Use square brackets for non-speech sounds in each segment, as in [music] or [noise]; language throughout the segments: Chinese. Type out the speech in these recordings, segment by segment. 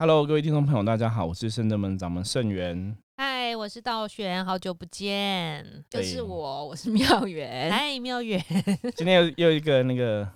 Hello，各位听众朋友，大家好，我是圣德门掌门圣元。嗨，我是道玄，好久不见，就是我，我是妙元。嗨，妙元，今天又又一个那个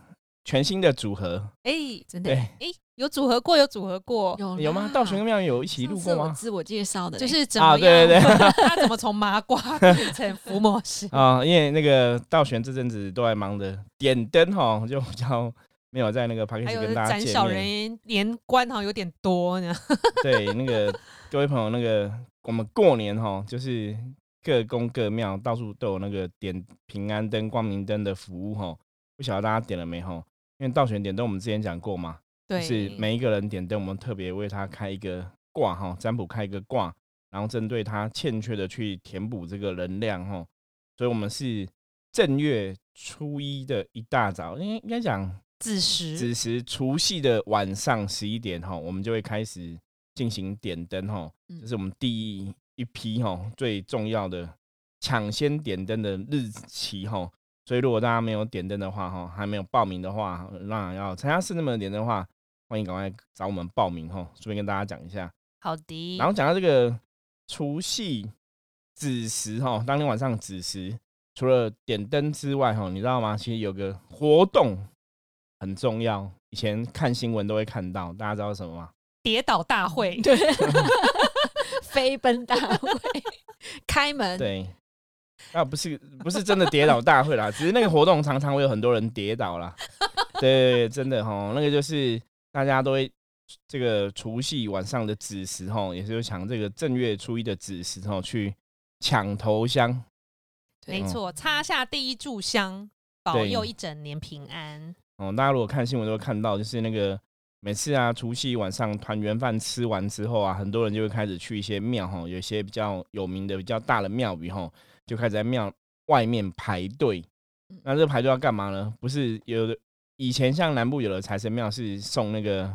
全新的组合，哎，真的，哎，有组合过，有组合过，有有吗？道玄跟妙元有一起录过吗？自我介绍的，就是怎么对对对，[laughs] 他怎么从麻瓜变成伏魔师啊？因为那个道玄这阵子都在忙着点灯哈，就比较。没有在那个 p a r k 跟大家见面。小人连关好像有点多呢。[laughs] 对，那个各位朋友，那个我们过年哈，就是各宫各庙到处都有那个点平安灯、光明灯的服务哈。不晓得大家点了没哈？因为道玄点灯，我们之前讲过嘛，就是每一个人点灯，我们特别为他开一个卦哈，占卜开一个卦，然后针对他欠缺的去填补这个能量哈。所以我们是正月初一的一大早，应该应该讲。子时，子时，除夕的晚上十一点哈，我们就会开始进行点灯哈，这是我们第一一批哈最重要的抢先点灯的日期哈。所以如果大家没有点灯的话哈，还没有报名的话，那要参加圣人门点灯的话，欢迎赶快找我们报名哈。顺便跟大家讲一下，好的。然后讲到这个除夕子时哈，当天晚上子时，除了点灯之外哈，你知道吗？其实有个活动。很重要，以前看新闻都会看到，大家知道什么吗？跌倒大会，[laughs] 对，飞奔大会，开门，对，啊，不是不是真的跌倒大会啦，[laughs] 只是那个活动常常会有很多人跌倒啦。[laughs] 对，真的哈，那个就是大家都会这个除夕晚上的子时哈，也是抢这个正月初一的子时哈，去抢头香，没错，插下第一炷香，保佑一整年平安。哦，大家如果看新闻都会看到，就是那个每次啊，除夕晚上团圆饭吃完之后啊，很多人就会开始去一些庙哈，有一些比较有名的、比较大的庙宇哈，就开始在庙外面排队。那这排队要干嘛呢？不是有的以前像南部有的财神庙是送那个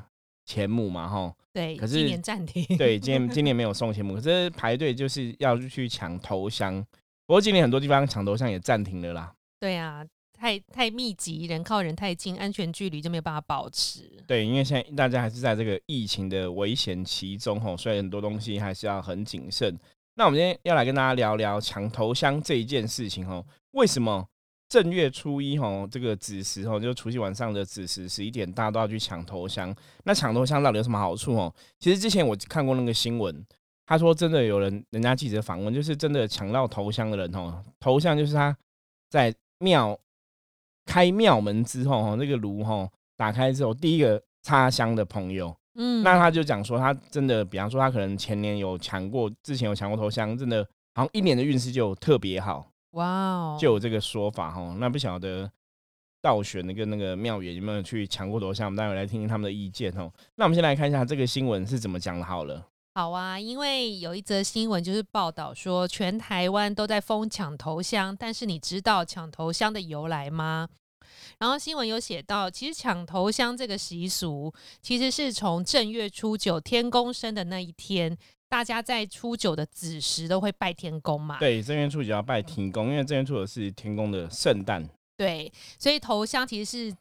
钱母嘛哈？对，可是今年暂停。对，今年 [laughs] 今年没有送钱母，可是排队就是要去抢头香。不过今年很多地方抢头香也暂停了啦。对啊。太太密集，人靠人太近，安全距离就没有办法保持。对，因为现在大家还是在这个疫情的危险期中吼，所以很多东西还是要很谨慎。那我们今天要来跟大家聊聊抢头香这一件事情吼，为什么正月初一吼这个子时吼，就除夕晚上的子时十一点，大家都要去抢头香？那抢头香到底有什么好处哦？其实之前我看过那个新闻，他说真的有人，人家记者访问，就是真的抢到头香的人吼，头香就是他在庙。开庙门之后，哈，那个炉哈打开之后，第一个插香的朋友，嗯，那他就讲说，他真的，比方说，他可能前年有抢过，之前有抢过头香，真的好像一年的运势就特别好，哇哦，就有这个说法哈。那不晓得道玄的跟那个庙宇有没有去抢过头香？我们待会来听听他们的意见哦。那我们先来看一下这个新闻是怎么讲的。好了，好啊，因为有一则新闻就是报道说，全台湾都在疯抢头香，但是你知道抢头香的由来吗？然后新闻有写到，其实抢头香这个习俗，其实是从正月初九天公生的那一天，大家在初九的子时都会拜天公嘛。对，正月初九要拜天公，因为正月初九是天公的圣诞。对，所以头香其实是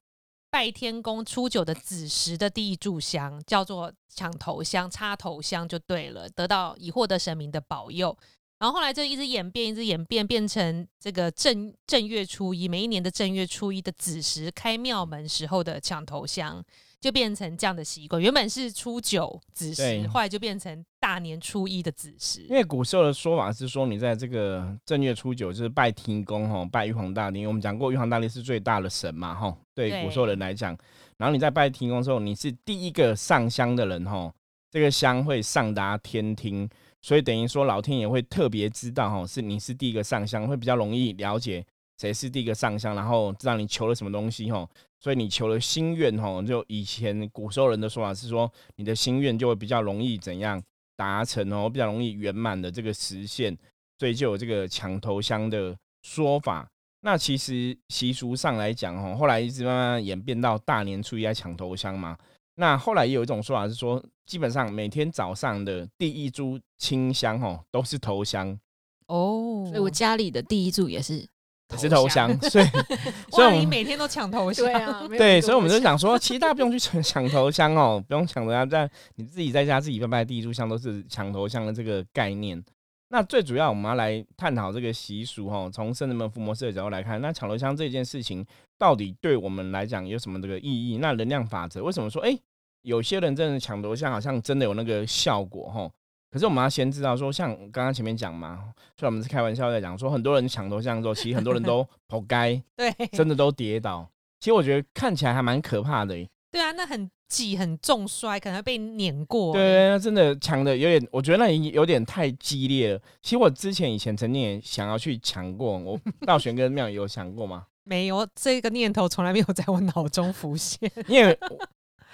拜天公初九的子时的第一炷香，叫做抢头香、插头香就对了，得到以获得神明的保佑。然后后来就一直演变，一直演变，变成这个正正月初一，每一年的正月初一的子时开庙门时候的抢头香，就变成这样的习惯。原本是初九子时，后来就变成大年初一的子时。因为古时候的说法是说，你在这个正月初九就是拜天公哈，拜玉皇大帝。我们讲过，玉皇大帝是最大的神嘛哈。对古时候人来讲，然后你在拜天公的时候，你是第一个上香的人哈，这个香会上达天庭。所以等于说，老天爷会特别知道哈，是你是第一个上香，会比较容易了解谁是第一个上香，然后知道你求了什么东西哈。所以你求了心愿哈，就以前古时候人的说法是说，你的心愿就会比较容易怎样达成哦，比较容易圆满的这个实现，所以就有这个抢头香的说法。那其实习俗上来讲哈，后来一直慢慢演变到大年初一来抢头香嘛。那后来也有一种说法是说，基本上每天早上的第一株清香哦，都是头香哦。所以我家里的第一株也是是头香，所以 [laughs] 所以哇，我们你每天都抢头香，对啊，[laughs] 没有对，所以我们就想说，[laughs] 其实大家不用去抢抢头香哦，不用抢头香，但你自己在家自己拜拜第一炷香都是抢头香的这个概念。那最主要我们要来探讨这个习俗哦，从圣人们伏魔师的角度来看，那抢头香这件事情到底对我们来讲有什么这个意义？那能量法则为什么说，哎、有些人真的抢头像好像真的有那个效果哈？可是我们要先知道说，像刚刚前面讲嘛，所以我们是开玩笑在讲说，很多人抢头香之后，其实很多人都 [laughs] 活该，对真的都跌倒。其实我觉得看起来还蛮可怕的欸、对啊，那很挤很重摔，可能会被碾过。对，那真的抢的有点，我觉得那有点太激烈了。其实我之前以前曾经也想要去抢过，我 [laughs] 到玄跟妙有想过吗？没有这个念头从来没有在我脑中浮现。因为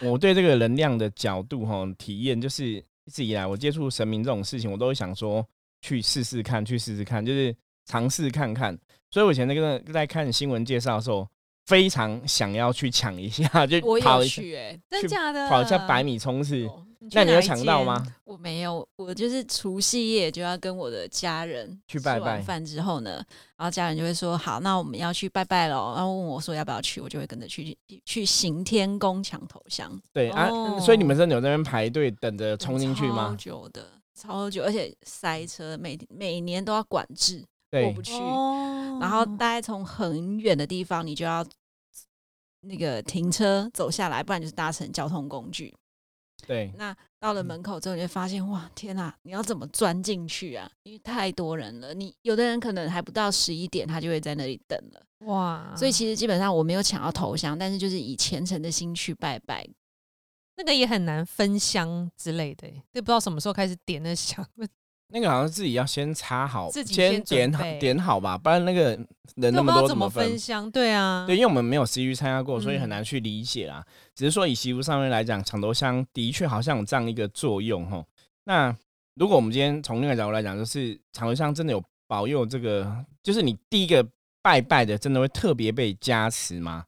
我对这个能量的角度哈体验，就是一直以来我接触神明这种事情，我都会想说去试试看，去试试看，就是尝试看看。所以我以前那个在看新闻介绍的时候，非常想要去抢一下，[laughs] 就我有跑一下去哎，真假的？跑一下百米冲刺。那你有哪一抢到吗？？我没有，我就是除夕夜就要跟我的家人去拜拜饭之后呢，然后家人就会说好，那我们要去拜拜喽。然后问我说要不要去，我就会跟着去去行天宫抢头香，对啊，哦所以你们真的有在那边排队等着冲进去超吗？久的，超久，而且塞车，每每年都要管制，过不，去。哦然后大概从很远的地方，你就要那个停车走下来，不然就是搭乘交通工具。对，那到了门口之后，你就发现哇，天哪，你要怎么钻进去啊？因为太多人了，你有的人可能还不到十一点，他就会在那里等了。哇，所以其实基本上我没有抢到头香，但是就是以虔诚的心去拜拜。那个也很难分香之类的，就不知道什么时候开始点那香。那个好像自己要先插好，自己先先点好点好吧，不然那个人那么多怎么分对啊，对，因为我们没有实际参加过，所以很嗯难去理解啦。只是说以习俗上面来讲，抢头香的确好像有这样一个作用吼。那如果我们今天从另外一个角度来讲，就是抢头香真的有保佑这个，就是你第一个拜拜的，真的会特别被加持吗？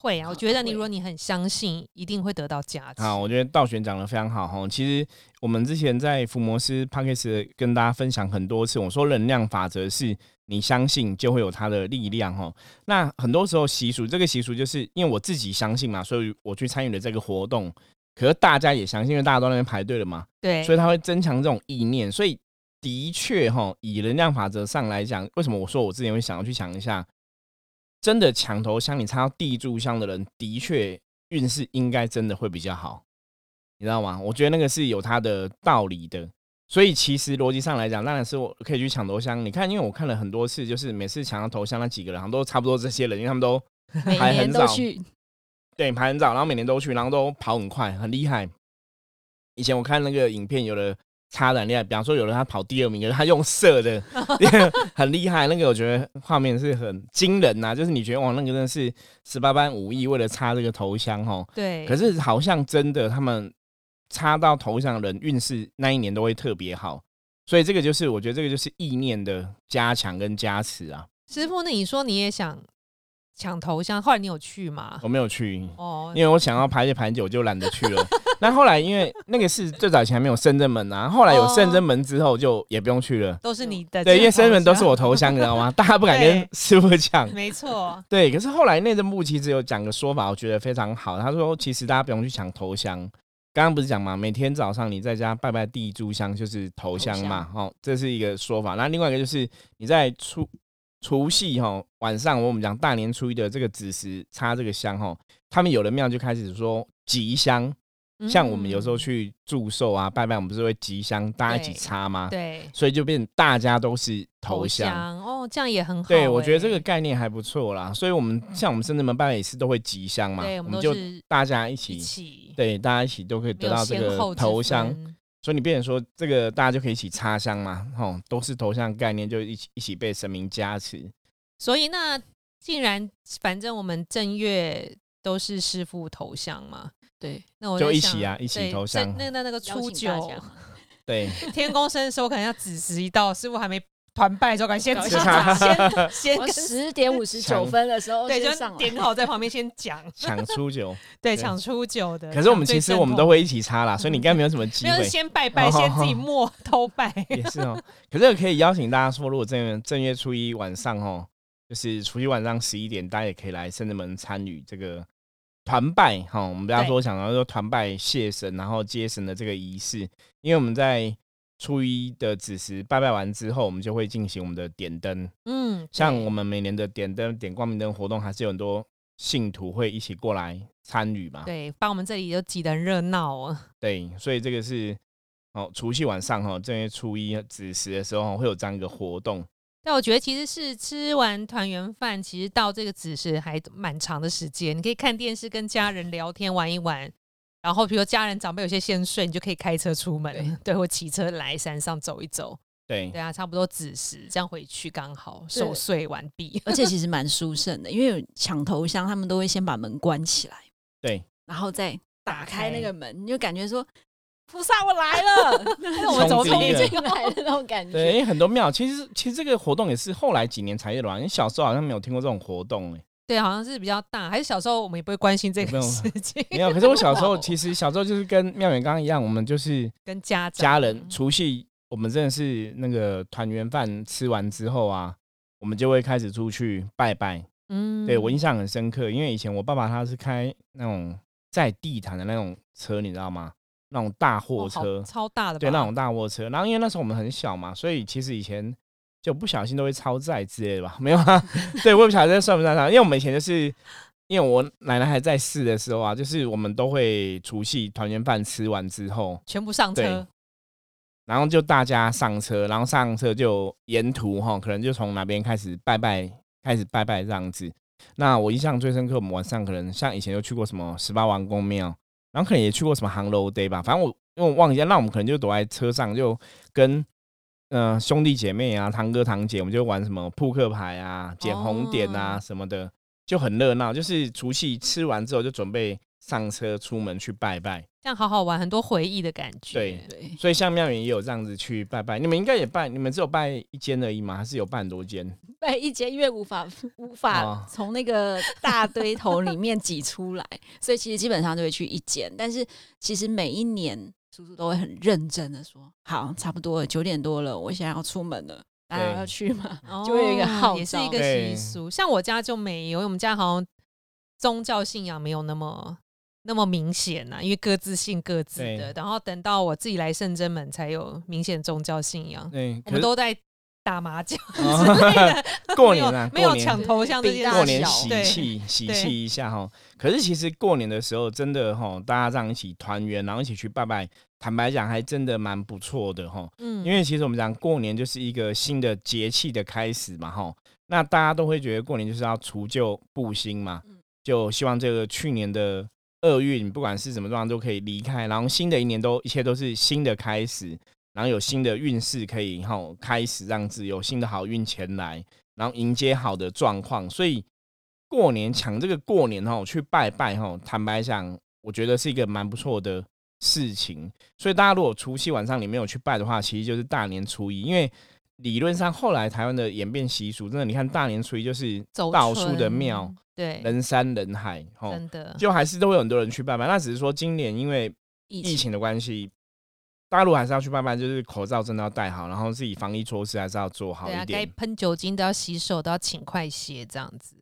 会啊。我觉得你如果你很相信，一定会得到加持。好，我觉得道玄讲的非常好哈。其实我们之前在福摩斯 p a c k a g e 跟大家分享很多次，我说能量法则是你相信就会有它的力量哈。那很多时候习俗，这个习俗就是因为我自己相信嘛，所以我去参与了这个活动。可是大家也相信，因为大家都在那边排队了嘛，对，所以他会增强这种意念。所以的确哈，以能量法则上来讲，为什么我说我之前会想要去想一下？真的抢头香，你插到地柱香的人，的确运势应该真的会比较好，你知道吗？我觉得那个是有它的道理的。所以其实逻辑上来讲，当然是我可以去抢头香。你看，因为我看了很多次，就是每次抢到头香那几个人，好像都差不多这些人，因为他们都 [laughs] 每年排很早对排很早，然后每年都去，然后都跑很快，很厉害。以前我看那个影片，有的插的很厉害，比方说有人他跑第二名，有人他用色的，[laughs] 很厉害。那个我觉得画面是很惊人呐、就是你觉得哇，那个真的是十八般武艺，为了插这个头香哦。对，可是好像真的他们插到头上的人运势那一年都会特别好，所以这个就是我觉得这个就是意念的加强跟加持啊。师傅，那你说你也想抢头香，后来你有去吗？我没有去，哦，因为我想要排解排解，我就懒得去了。[laughs] 那后来因为那个是最早以前还没有圣真门啊，后来有圣真门之后就也不用去了。都是你的，对，因为圣真门都是我头香，你知道吗？大家不敢跟对师傅讲。没错，对，可是后来内政部其实有讲个说法，我觉得非常好。他说，其实大家不用去抢头香。刚刚不是讲嘛，每天早上你在家拜拜第一炷香就是头香嘛，哦，这是一个说法。那另外一个就是你在初除夕哈晚上，我们讲大年初一的这个子时插这个香哈，他们有的庙就开始说吉香，像我们有时候嗯去祝寿啊拜拜，我们不是会吉香，大家一起插吗？对所以就变大家都是头香。哦，这样也很好欸。对，我觉得这个概念还不错啦。所以，我们像我们深圳门拜拜也是都会吉香嘛，我们就大家一一起，起，对，大家一起都可以得到这个头香。分所以你变成说，这个大家就可以一起插香嘛，吼，都是头像概念，就一起一起被神明加持。所以那既然反正我们正月都是师傅头像嘛，对，那我就一起啊一起对头像那那那个初九对，[laughs] 天公生的时候，可能要子时一到，师傅还没团拜的时候，赶快先先 [laughs] 先跟十点五十九分的时候对，就点好在旁边先讲，抢初九。[laughs] 对，对抢初九的。可是我们其实我们都会一起插啦，所以你应该没有什么机没有会。先拜拜，哦先自己默偷拜。[laughs] 也是哦，可是可以邀请大家说，如果正月正月初一晚上哦，就是除夕晚上十一点，大家也可以来圣人门参与这个团拜哈。我们不要对说想要说团拜谢神，然后接神的这个仪式，因为我们在初一的子时拜拜完之后，我们就会进行我们的点灯。嗯，像我们每年的点灯、点光明灯活动，还是有很多信徒会一起过来参与嘛。对，把我们这里都挤得很热闹哦。[laughs] 对，所以这个是哦，除夕晚上哈，正月初一子时的时候会有这样一个活动。但我觉得其实是吃完团圆饭，其实到这个子时还蛮长的时间，你可以看电视、跟家人聊天、玩一玩。然后，比如家人长辈有些先睡，你就可以开车出门，对，或骑车来山上走一走。对对啊，差不多子时这样回去刚好守岁完毕。而且其实 [laughs] 蛮殊胜的，因为有抢头香，他们都会先把门关起来，对，然后再打开那个门，你就感觉说菩萨我来了，[laughs] 我们走冲第一个进 [laughs] 来的那种感对，因觉。为很多庙其实其实这个活动也是后来几年才有的吧，因为小时候好像没有听过这种活动哎、对，好像是比较大，还是小时候我们也不会关心这个事情，没有。可是我小时候 [laughs] 其实小时候就是跟妙远刚刚一样，我们就是跟家家人除夕，我们真的是那个团圆饭吃完之后啊，我们就会开始出去拜拜。嗯对我印象很深刻，因为以前我爸爸他是开那种在地毯的那种车，你知道吗？那种大货车，超大的吧，对，那种大货车。然后因为那时候我们很小嘛，所以其实以前就不小心都会超载之类的吧？没有啊？对，我也不晓得这算不算上，因为我们以前就是。因为我奶奶还在世的时候啊，就是我们都会除夕团圆饭吃完之后，全部上车，然后就大家上车，然后上车就沿途哈，可能就从哪边开始拜拜，开始拜拜这样子。那我印象最深刻，我们晚上可能像以前就去过什么十八王公庙，然后可能也去过什么杭楼 day 吧，反正我因为我忘记了，那我们可能就躲在车上，就跟呃兄弟姐妹啊、堂哥堂姐，我们就玩什么扑克牌啊、捡红点啊哦什么的，就很热闹。就是除夕吃完之后，就准备上车出门去拜拜。这样好好玩，很多回忆的感觉。对对，所以像庙宇也有这样子去拜拜，你们应该也拜，你们只有拜一间而已吗？还是有拜很多间？[laughs] 拜一间因为无法无法哦 [laughs] 从那个大堆头里面挤出来，所以其实基本上就会去一间。但是其实每一年叔叔都会很认真的说：“好，差不多了，九点多了，我现在要出门了，大家要去吗？”哦 [laughs] 就会有一个号也是一个习俗。像我家就没有，因为我们家好像宗教信仰没有那么那么明显呐、因为各自信各自的。然后等到我自己来圣真门，才有明显宗教信仰。对，我们都在打麻将 [laughs] 之哦类的，[laughs] 过年啊，没有过年抢头像这件事。过年喜对气喜对气一下哈。可是其实过年的时候，真的哈，大家这样一起团圆，然后一起去拜拜，坦白讲，还真的蛮不错的哈。嗯因为其实我们讲过年就是一个新的节气的开始嘛哈。那大家都会觉得过年就是要除旧布新嘛嗯，就希望这个去年的厄运，不管是什么状况都可以离开，然后新的一年都一切都是新的开始，然后有新的运势可以哈开始让自有新的好运前来，然后迎接好的状况。所以过年抢这个过年哈去拜拜哈，坦白讲，我觉得是一个蛮不错的事情。所以大家如果除夕晚上你没有去拜的话，其实就是大年初一，因为理论上后来台湾的演变习俗，真的你看大年初一就是走到处的春庙，对，人山人海，吼，真的就还是都会有很多人去拜拜。那只是说今年因为疫疫情的关系，大陆还是要去拜拜，就是口罩真的要戴好，然后自己防疫措施还是要做好对啊，一点。该喷酒精都要洗手，都要勤快些这样子。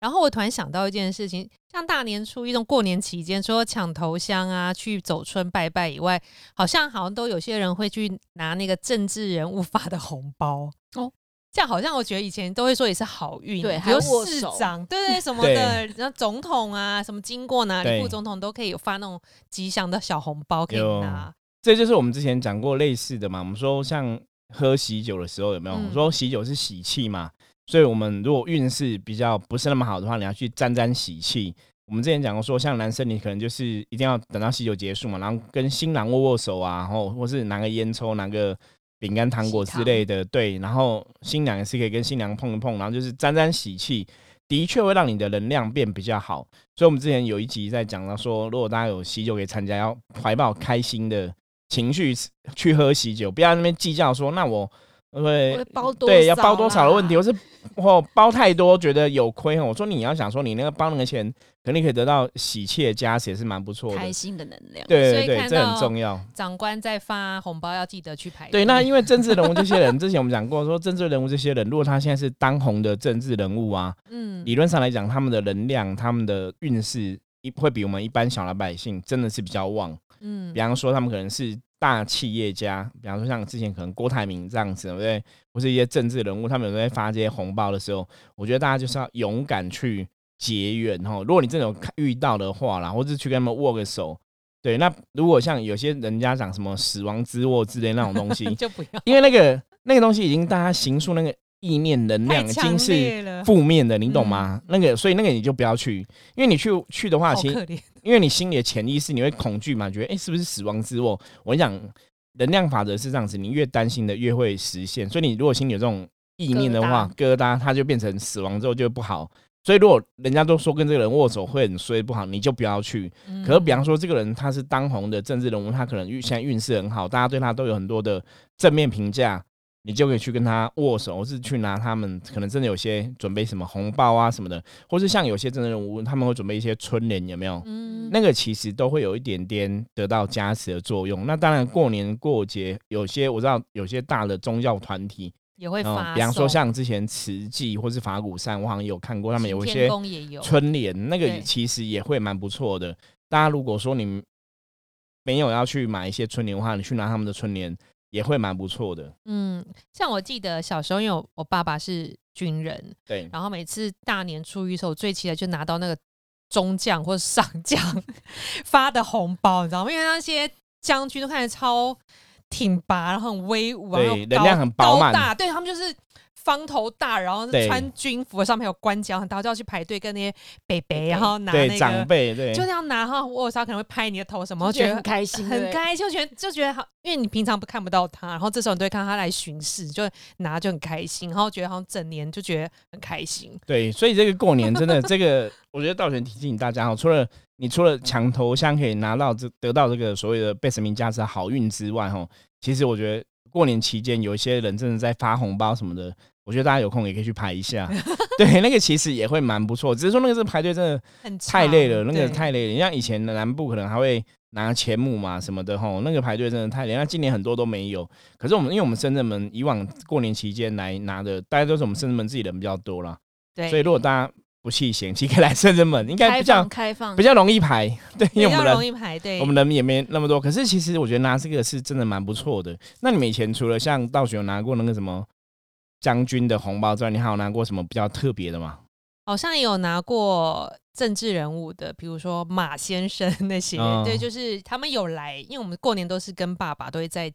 然后我突然想到一件事情，像大年初一这种过年期间，除了抢头香啊、去走春拜拜以外，好像好像都有些人会去拿那个政治人物发的红包哦。这样好像我觉得以前都会说也是好运，对还有市长，对对什么的，然后总统啊，什么经过哪里，对副总统都可以有发那种吉祥的小红包可以拿。这就是我们之前讲过类似的嘛。我们说像喝喜酒的时候有没有？嗯我说喜酒是喜气嘛，所以我们如果运势比较不是那么好的话，你要去沾沾喜气。我们之前讲过说，像男生你可能就是一定要等到喜酒结束嘛，然后跟新郎握握手啊，然后或是拿个烟抽，拿个饼干、糖果之类的，对。然后新娘也是可以跟新娘碰一碰，然后就是沾沾喜气，的确会让你的能量变比较好。所以我们之前有一集在讲到说，如果大家有喜酒可以参加，要怀抱开心的情绪去喝喜酒，不要在那边计较说，那我会会包多对要包多少的问题，我是我包太多觉得有亏哦。我说你要想说你那个包那个钱，肯定可以得到喜气的加持，也是蛮不错的。开心的能量。对对对，这很重要。长官在发红包要记得去排队。对，那因为 [laughs] 政治人物这些人，之前我们讲过，说政治人物这些人，如果他现在是当红的政治人物啊，嗯，理论上来讲，他们的能量、他们的运势，一会比我们一般小老百姓真的是比较旺。嗯比方说，他们可能是大企业家，比方说像之前可能郭台铭这样子，对不对？或是一些政治人物，他们有在发这些红包的时候，我觉得大家就是要勇敢去结缘哦。如果你真的有看遇到的话啦，或者去跟他们握个手，对。那如果像有些人家讲什么死亡之握之类那种东西，[laughs] 就不要因为那个那个东西已经大家形塑那个意念能量 [laughs] 已经是，负面的，你懂吗？那个，所以那个你就不要去，因为你去去的话，其实。因为你心里的潜意识你会恐惧嘛，觉得哎、诶是不是死亡之握？我跟你讲，能量法则是这样子，你越担心的越会实现。所以你如果心里有这种意念的话，疙瘩它就变成死亡之后就会不好。所以如果人家都说跟这个人握手会很衰不好，你就不要去。嗯可是比方说这个人他是当红的政治人物，他可能运现在运势很好，大家对他都有很多的正面评价。你就可以去跟他握手，或是去拿他们可能真的有些准备什么红包啊什么的，或是像有些真的人物他们会准备一些春联，有没有？嗯，那个其实都会有一点点得到加持的作用。那当然，过年过节有些我知道有些大的宗教团体，嗯也会比方说像之前慈济或是法鼓山，我好像有看过他们有一些春联，那个其实也会蛮不错的。大家如果说你没有要去买一些春联的话，你去拿他们的春联也会蛮不错的。嗯，像我记得小时候，因为我我爸爸是军人，对，然后每次大年初一的时候，我最期待就拿到那个中将或者上将 [laughs] 发的红包，你知道吗？因为那些将军都看起来超挺拔，然后很威武，对然后高能量很饱满高大，对他们就是方头大，然后对穿军服，上面有官角很大，就要去排队跟那些北北，然后拿对那个。长辈，对就这样拿哈，握手可能会拍你的头什么，我觉得很开心，很开心，就觉得就觉得好，因为你平常不看不到他，然后这时候你都会看他来巡视，就拿就很开心，然后觉得好像整年就觉得很开心。对，所以这个过年真的，这个我觉得道玄提醒大家哦，除了你除了抢头香可以拿到这得到这个所谓的被神明加持的好运之外，哈，其实我觉得过年期间有一些人真的在发红包什么的，我觉得大家有空也可以去排一下。[laughs] 对，那个其实也会蛮不错，只是说那个是排队真的很太累了，那个太累了。你像以前的南部可能还会拿钱母嘛什么的吼，那个排队真的太累。那今年很多都没有。可是我们因为我们深圳门以往过年期间来拿的，大家都是我们深圳门自己人比较多啦，对，所以如果大家不弃嫌弃，[laughs] 可以来深圳门，应该开比较放开放比较容易排。[laughs] 对，因为我们容易排对。我们人也没那么多。可是其实我觉得拿这个是真的蛮不错的。那你们以前除了像道学有拿过那个什么将军的红包之外，你还有拿过什么比较特别的吗？好像也有拿过政治人物的，比如说马先生那些，哦对，就是他们有来，因为我们过年都是跟爸爸都会在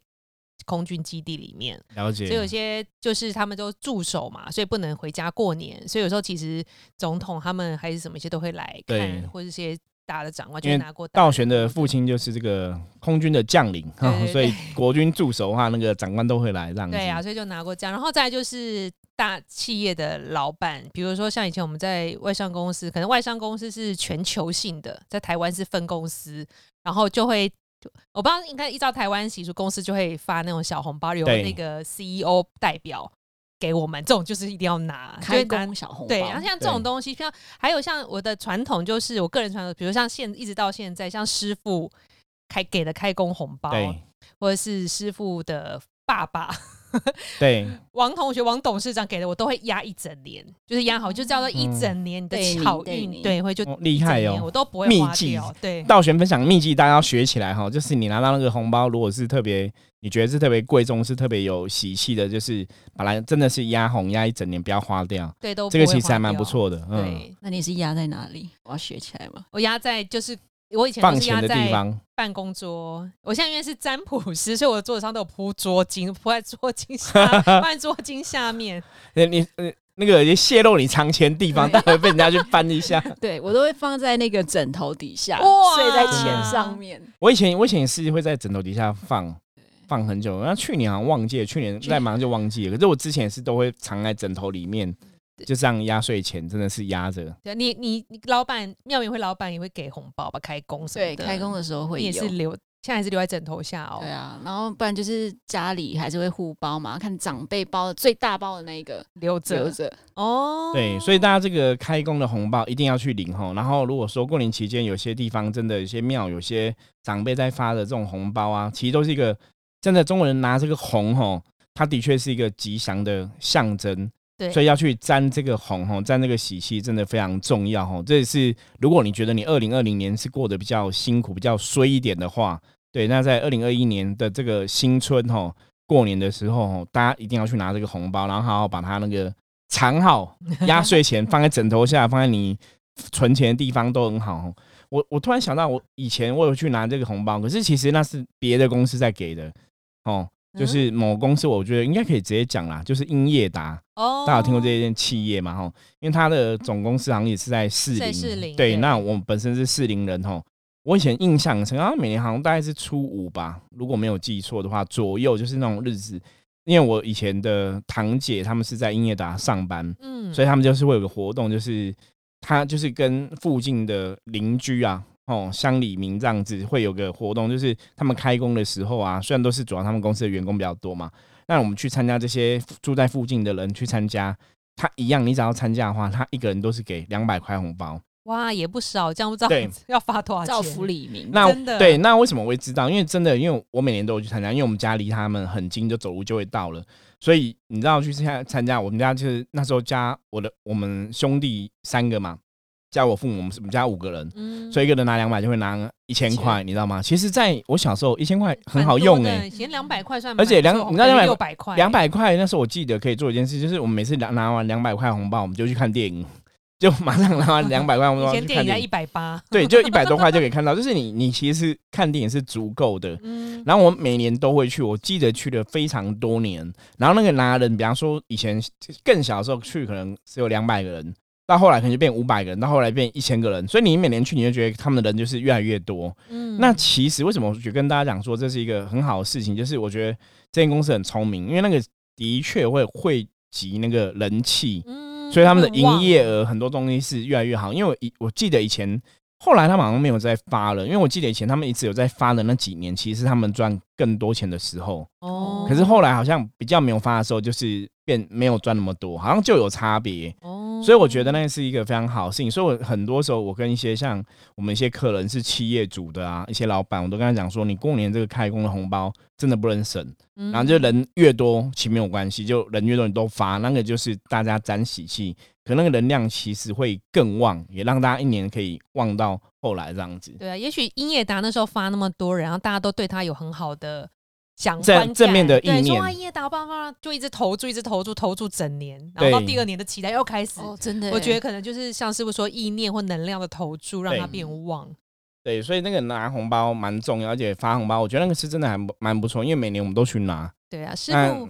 空军基地里面，了解，所以有些就是他们都驻守嘛，所以不能回家过年，所以有时候其实总统他们还是什么一些都会来看，或者一些大的长官就会拿过道玄的父亲就是这个空军的将领，[laughs] 所以国军驻守的话，那个长官都会来这样子。对啊，所以就拿过这样，然后再来就是大企业的老板，比如说像以前我们在外商公司，可能外商公司是全球性的，在台湾是分公司，然后就会。我不知道，应该依照台湾习俗，公司就会发那种小红包，有那个 CEO 代表给我们，这种就是一定要拿，开工小红包，对，然后像这种东西，像还有像我的传统，就是我个人传统，比如像现一直到现在，像师傅开给的开工红包，或者是师傅的爸爸 [laughs] 对王同学、王董事长给的，我都会压一整年，就是压好，就叫做一整年你的对你好运，对，会就哦厉害哦我都不会花秘籍掉，对。道玄分享秘籍，大家要学起来哈。就是你拿到那个红包，如果是特别你觉得是特别贵重、是特别有喜气的，就是把它真的是压红压一整年，不要花掉。对，都这个会其实还蛮不掉。错的，嗯，对，那你是压在哪里？我要学起来吗？我压在就是我以前放钱的地都是压在方，办公桌，我现在因为是占卜师，所以我的桌子上都有铺桌巾，铺在桌巾 [laughs] 下，放在桌巾下面。[laughs] 你你呃那个也泄露你藏钱地方，对待会被人家去翻一下。对我都会放在那个枕头底下，睡在钱上面。我以前我以前也是会在枕头底下放放很久，那去年好像忘记了，去年去在忙就忘记了。可是我之前也是都会藏在枕头里面，就这样压岁钱真的是压着。对你，你你老板庙宇会老板也会给红包吧？开工什么对，开工的时候会有你也是。留现在还是留在枕头下哦。对啊，然后不然就是家里还是会互包嘛，看长辈包的最大包的那一个留着留着。哦。对，所以大家这个开工的红包一定要去领吼。然后如果说过年期间有些地方真的有些庙有些长辈在发的这种红包啊，其实都是一个真的中国人拿这个红吼，它的确是一个吉祥的象征。对，所以要去沾这个红吼，沾这个喜气，真的非常重要吼。这也是如果你觉得你二零二零年是过得比较辛苦、比较衰一点的话，对，那在二零二一年的这个新春吼，过年的时候，大家一定要去拿这个红包，然后好好把它那个藏好，压岁钱放在枕头下，放在你存钱的地方都很好。我我突然想到，我以前我有去拿这个红包，可是其实那是别的公司在给的哦。就是某公司，我觉得应该可以直接讲啦，就是英业达哦，大家有听过这间企业嘛？哈，因为它的总公司好像也是在四零，对。那我们本身是四零人哈，我以前印象深，啊，每年好像大概是初五吧，如果没有记错的话，左右就是那种日子。因为我以前的堂姐他们是在英业达上班，嗯，所以他们就是会有个活动，就是他就是跟附近的邻居啊。哦，乡里民这样子会有个活动，就是他们开工的时候啊，虽然都是主要他们公司的员工比较多嘛，那我们去参加这些住在附近的人去参加，他一样，你只要参加的话，他一个人都是给两百块红包，哇，也不少，这样不知道 [laughs] 要发多少钱？造福李民，那真的对，那为什么我会知道？因为真的，因为我每年都有去参加，因为我们家离他们很近，就走路就会到了，所以你知道去参参加，我们家就是那时候家我的我们兄弟三个嘛。加我父母，我们我们家五个人，所以一个人拿两百就会拿一千块，你知道吗？其实，在我小时候，一千块很好用哎，嫌两百块算，而且两你知道两百六百块，两百块那时候我记得可以做一件事，就是我们每次拿拿完两百块红包，我们就去看电影，[laughs] 就马上拿完两百块红包去看电影，一百八，对，就一百多块就可以看到，就是你你其实看电影是足够的。嗯，然后我每年都会去，我记得去了非常多年。然后那个拿人，比方说以前更小的时候去，可能只有两百个人。到后来可能就变五百个人，到后来变一千个人，所以你每年去，你就觉得他们的人就是越来越多。嗯，那其实为什么我就跟大家讲说这是一个很好的事情，就是我觉得这间公司很聪明，因为那个的确会汇集那个人气，嗯，所以他们的营业额很多东西是越来越好。因为我以我记得以前，后来他们好像没有再发了，因为我记得以前他们一直有在发的那几年，其实是他们赚更多钱的时候。哦，可是后来好像比较没有发的时候，就是变没有赚那么多，好像就有差别。哦。所以我觉得那是一个非常好的事情。所以我很多时候，我跟一些像我们一些客人是企业主的啊，一些老板，我都跟他讲说，你过年这个开工的红包真的不能省。然后就人越多，其实没有关系，就人越多你都发，那个就是大家沾喜气，可那个能量其实会更旺，也让大家一年可以旺到后来这样子。对啊，也许英业达那时候发那么多人，然后大家都对他有很好的。想正正面的意念，说一夜打爆发，就一直投注，一直投注，投注整年，然后到第二年的期待又开始。哦，真的，我觉得可能就是像师傅说，意念或能量的投注，让它变旺。对，所以那个拿红包蛮重要，而且发红包，我觉得那个是真的还蛮不错，因为每年我们都去拿。对啊，师傅。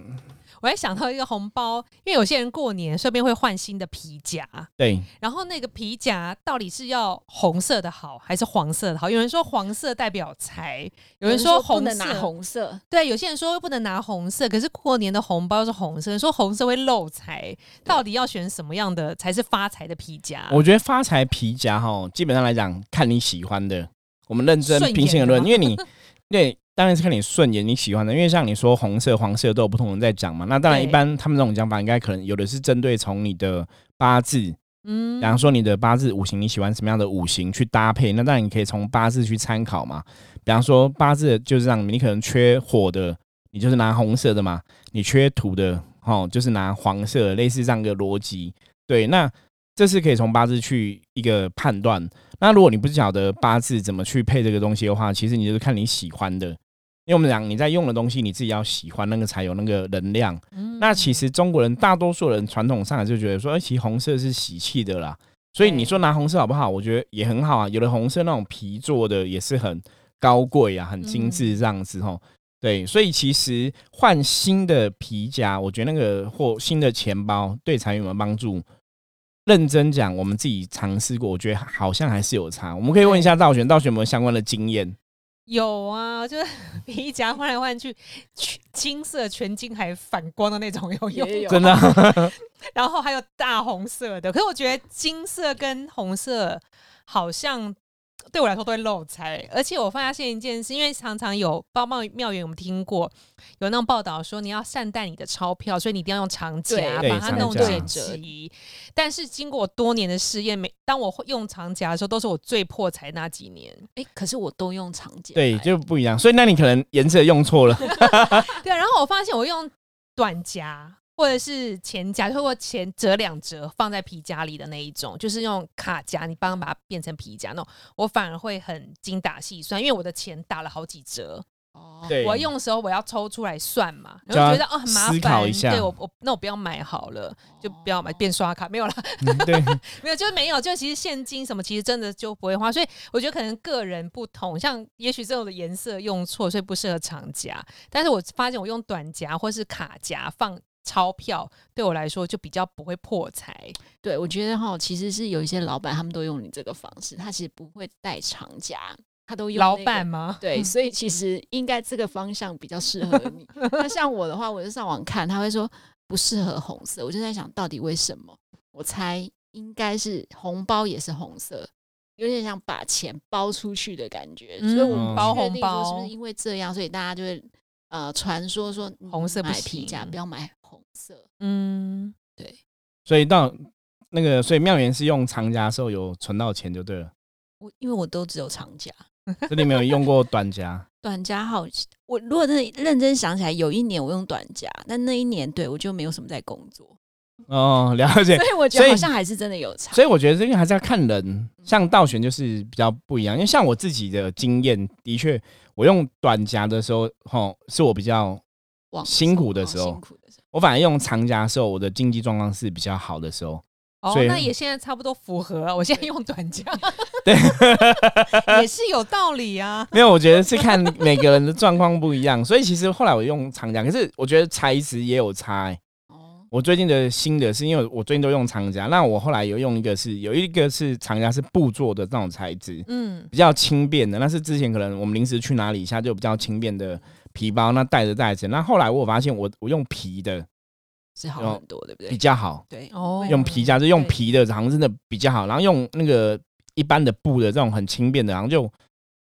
我还想到一个红包，因为有些人过年顺便会换新的皮夹，对。然后那个皮夹到底是要红色的好，还是黄色的好？有人说黄色代表财，有人说红色，红色。对，有些人说不能拿红色，可是过年的红包是红色，说红色会漏财，到底要选什么样的才是发财的皮夹？我觉得发财皮夹哈，基本上来讲看你喜欢的，我们认真平心而论，因为你，[laughs] 因为。当然是看你顺眼你喜欢的，因为像你说红色、黄色都有不同人在讲嘛。那当然，一般他们这种讲法，应该可能有的是针对从你的八字，嗯，比方说你的八字五行，你喜欢什么样的五行去搭配？那当然你可以从八字去参考嘛。比方说八字就是这样，你可能缺火的，你就是拿红色的嘛；你缺土的，哦，就是拿黄色，类似这样一个逻辑。对，那这是可以从八字去一个判断。那如果你不晓得八字怎么去配这个东西的话，其实你就是看你喜欢的。因为我们讲你在用的东西，你自己要喜欢那个才有那个能量。那其实中国人大多数人传统上来就觉得说，哎，其实红色是喜气的啦。所以你说拿红色好不好？我觉得也很好啊。有的红色那种皮做的也是很高贵啊，很精致这样子吼。对，所以其实换新的皮夹，我觉得那个或新的钱包对财运有没有帮助？认真讲，我们自己尝试过，我觉得好像还是有差。我们可以问一下道玄，道玄有没有相关的经验？有啊，[laughs] 就是皮夹换来换去，金色全金还反光的那种有有，真的。[laughs] 然后还有大红色的，可是我觉得金色跟红色好像对我来说都会漏财。而且我发现一件事，因为常常有包贸庙员，我们听过有那种报道说，你要善待你的钞票，所以你一定要用长夹把它弄长夹整齐。但是经过多年的试验，每当我用长夹的时候，都是我最破财那几年。哎、可是我都用长夹，对，就不一样。所以那你可能颜色用错了，[laughs] 对，然后我发现我用短夹或者是钱夹，或者前折两折放在皮夹里的那一种，就是用卡夹，你帮它把它变成皮夹那种，我反而会很精打细算，因为我的钱打了好几折，哦，对，我用的时候我要抽出来算嘛，然后觉得哦很麻思考烦，一下对我我那我不要买好了，就不要买变刷卡，没有啦，嗯对，[laughs] 没有，就是没有，就其实现金什么，其实真的就不会花，所以我觉得可能个人不同，像也许这种的颜色用错，所以不适合长夹。但是我发现我用短夹或是卡夹放钞票，对我来说就比较不会破财。对，我觉得哈，其实是有一些老板他们都用你这个方式，他其实不会带长假，他都用、老板。吗？对，所以其实应该这个方向比较适合你。那像我的话，我就上网看，他会说不适合红色，我就在想到底为什么？我猜应该是红包也是红色，有点像把钱包出去的感觉，所以我嗯不包红包是不是因为这样，所以大家就会呃传说说红色不买皮夹不要买红色。嗯，所以到那个，所以妙元是用长夹的时候有存到钱就对了，我因为我都只有长夹。这里没有用过短夹。[laughs] 短夹好，我如果真的认真想起来，有一年我用短夹，但那一年对我就没有什么在工作，哦，了解所。以我觉得好像还是真的有差。所以我觉得这个还是要看人，像道选就是比较不一样，因为像我自己的经验，的确我用短夹的时候，吼，是我比较往辛苦的哦时候辛苦的时候，我反而用长夹的时候，我的经济状况是比较好的时候。哦，那也现在差不多符合啊。[laughs] 我现在用短夹，对，[laughs] 也是有道理啊。[laughs] 没有，我觉得是看每个人的状况不一样，所以其实后来我用长夹，可是我觉得材质也有差、欸。哦，我最近的新的是因为我最近都用长夹，那我后来有用一个是有一个是长夹是布做的那种材质，嗯，比较轻便的，那是之前可能我们临时去哪里一下就比较轻便的皮包，那带着带着。那后来我发现我我用皮的是好有很多，对不对？比较好，对，哦用皮夹就用皮的，好像真的比较好。然后用那个一般的布的这种很轻便的，然后就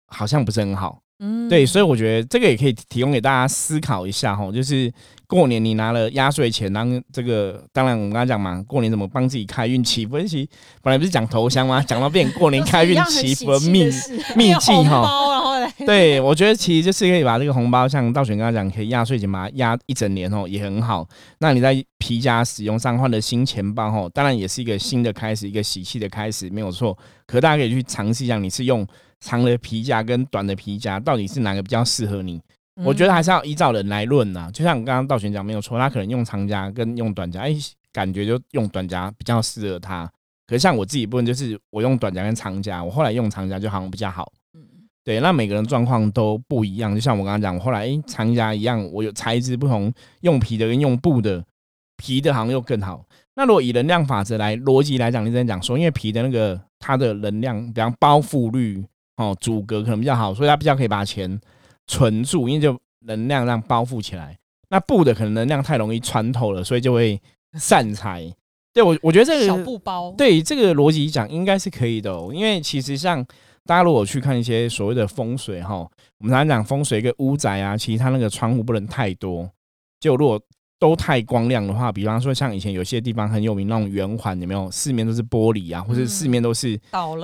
好像不是很好。嗯对，所以我觉得这个也可以提供给大家思考一下哈，就是过年你拿了压岁钱，然后这个当然我们刚才讲嘛，过年怎么帮自己开运气？分析本来不是讲头香吗？讲到变过年开运祈福的秘 [laughs] 秘籍红哈。[laughs] 对，我觉得其实就是可以把这个红包，像道玄刚刚讲，可以压岁钱把它压一整年哦，也很好。那你在皮夹使用上换了新钱包哦，当然也是一个新的开始，一个喜气的开始，没有错。可大家可以去尝试一下，你是用长的皮夹跟短的皮夹，到底是哪个比较适合你？我觉得还是要依照人来论呐。就像刚刚道玄讲没有错，他可能用长夹跟用短夹，哎，感觉就用短夹比较适合他。可是像我自己部分，就是我用短夹跟长夹，我后来用长夹就好像比较好。嗯，对，那每个人状况都不一样。就像我刚刚讲，我后来诶长夹一样，我有材质不同，用皮的跟用布的，皮的好像又更好。那如果以能量法则来逻辑来讲，你在讲说，因为皮的那个它的能量，比方包覆率哦，阻隔可能比较好，所以它比较可以把钱存住，因为就能量让包覆起来。那布的可能能量太容易穿透了，所以就会散财。对我，我觉得这个小布包，对这个逻辑讲，应该是可以的哦。因为其实像大家如果去看一些所谓的风水哈，我们常常讲风水一个屋宅啊，其实它那个窗户不能太多。就如果都太光亮的话，比方说像以前有些地方很有名那种圆环，有没有四面都是玻璃啊，或者四面都是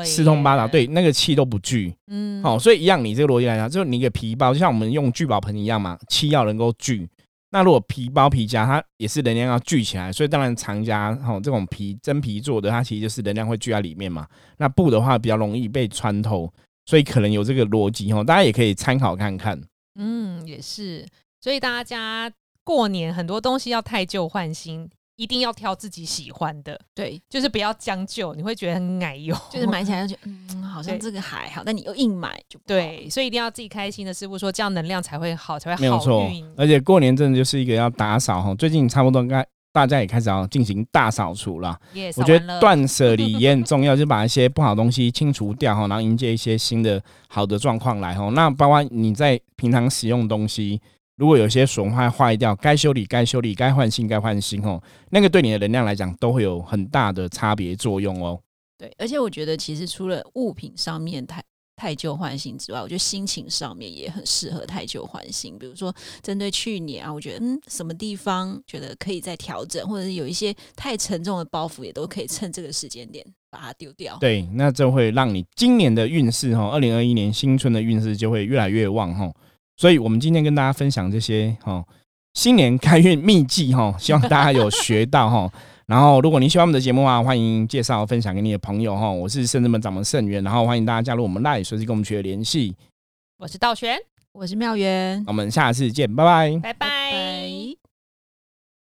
四通八达，，对，那个气都不聚。嗯，好、所以一样，你这个逻辑来讲，就是你一个皮包，就像我们用聚宝盆一样嘛，气要能够聚。那如果皮包皮夹，它也是能量要聚起来，所以当然长夹哈、这种皮真皮做的，它其实就是能量会聚在里面嘛。那布的话比较容易被穿透，所以可能有这个逻辑哈，大家也可以参考看看。嗯，也是，所以大家过年很多东西要太旧换新，一定要挑自己喜欢的，对，就是不要将就，你会觉得很奶油，就是买起来就觉得 [laughs] 嗯，好像对这个还好，但你又硬买就不对，所以一定要自己开心的师傅说，这样能量才会好，才会好没有错运。，而且过年真的就是一个要打扫哈，最近差不多应该大家也开始要进行大扫除了。也我觉得断舍离也很重要，就把一些不好的东西清除掉哈，然后迎接一些新的好的状况来哈。那包括你在平常使用的东西，如果有些损坏坏掉，该修理该修理，该换新该换新哦，那个对你的能量来讲都会有很大的差别作用哦。对，而且我觉得其实除了物品上面太太旧换新之外，我觉得心情上面也很适合太旧换新。比如说，针对去年啊，我觉得嗯，什么地方觉得可以再调整，或者是有一些太沉重的包袱，也都可以趁这个时间点把它丢掉。对，那这会让你今年的运势哈，二零二一年新春的运势就会越来越旺哈。所以我们今天跟大家分享这些哈新年开运秘籍哈，希望大家有学到哈。[laughs] 然后，如果你喜欢我们的节目啊，欢迎介绍分享给你的朋友哈。我是圣智门掌门圣元，然后欢迎大家加入我们 LINE，随时跟我们取得联系。我是道玄，我是妙元，我们下次见，拜拜，拜拜。